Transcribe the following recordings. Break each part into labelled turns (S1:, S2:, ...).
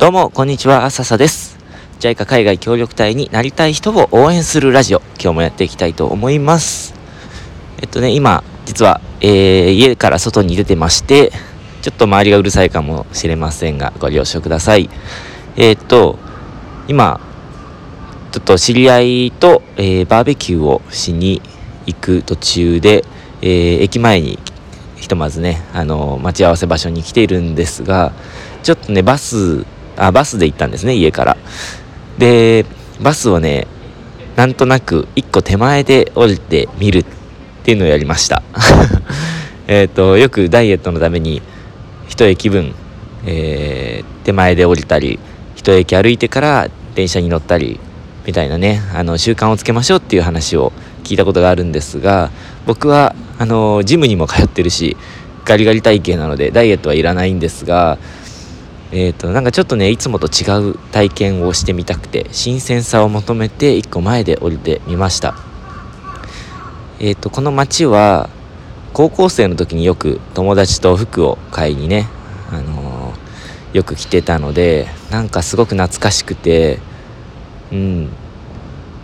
S1: どうも、こんにちは、笹です。JICA 海外協力隊になりたい人を応援するラジオ、今日もやっていきたいと思います。えっとね、今、実は、えー、家から外に出てまして、ちょっと周りがうるさいかもしれませんが、ご了承ください。えー、っと、今、ちょっと知り合いと、えー、バーベキューをしに行く途中で、えー、駅前にひとまずね、あの待ち合わせ場所に来ているんですが、ちょっとね、バスあ、バスで行ったんですね、家から。で、バスをね、なんとなく一個手前で降りてみるっていうのをやりました。えっと、よくダイエットのために一駅分、えー、手前で降りたり、一駅歩いてから電車に乗ったり、みたいなね、あの、習慣をつけましょうっていう話を聞いたことがあるんですが、僕は、あの、ジムにも通ってるし、ガリガリ体型なのでダイエットはいらないんですが、えーと、なんかちょっとねいつもと違う体験をしてみたくて新鮮さを求めて1個前で降りてみました。えっ、ー、とこの街は高校生の時によく友達と服を買いにね、あのー、よく来てたのでなんかすごく懐かしくてうん、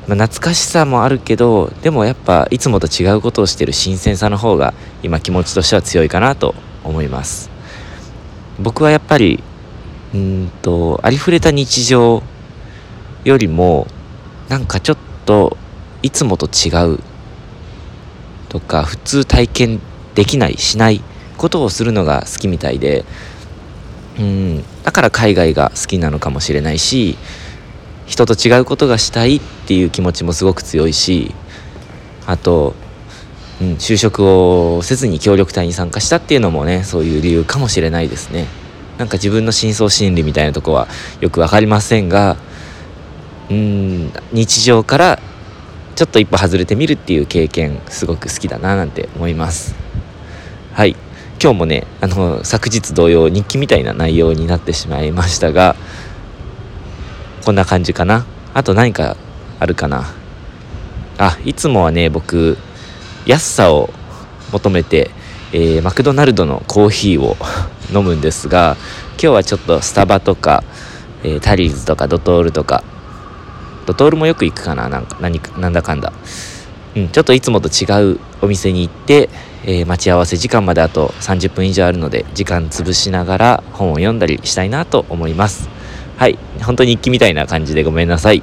S1: まあ、懐かしさもあるけどでもやっぱいつもと違うことをしてる新鮮さの方が今気持ちとしては強いかなと思います。僕はやっぱりうんとありふれた日常よりもなんかちょっといつもと違うとか普通体験できないしないことをするのが好きみたいでうんだから海外が好きなのかもしれないし人と違うことがしたいっていう気持ちもすごく強いしあと、うん、就職をせずに協力隊に参加したっていうのもねそういう理由かもしれないですね。なんか自分の深層心理みたいなとこはよく分かりませんがうん日常からちょっと一歩外れてみるっていう経験すごく好きだななんて思います。はい。今日もねあの昨日同様日記みたいな内容になってしまいましたがこんな感じかな。あと何かあるかな。あいつもはね僕安さを求めて、えー、マクドナルドのコーヒーを飲むんですが今日はちょっとスタバとか、えー、タリーズとかドトールとかドトールもよく行くかななんか何かなんだかんだ、うん、ちょっといつもと違うお店に行って、えー、待ち合わせ時間まであと30分以上あるので時間潰しながら本を読んだりしたいなと思います。はい本当に日記みたいな感じでごめんなさい。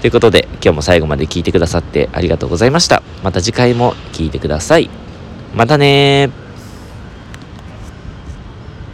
S1: ということで今日も最後まで聞いてくださってありがとうございました。また次回も聞いてください。またね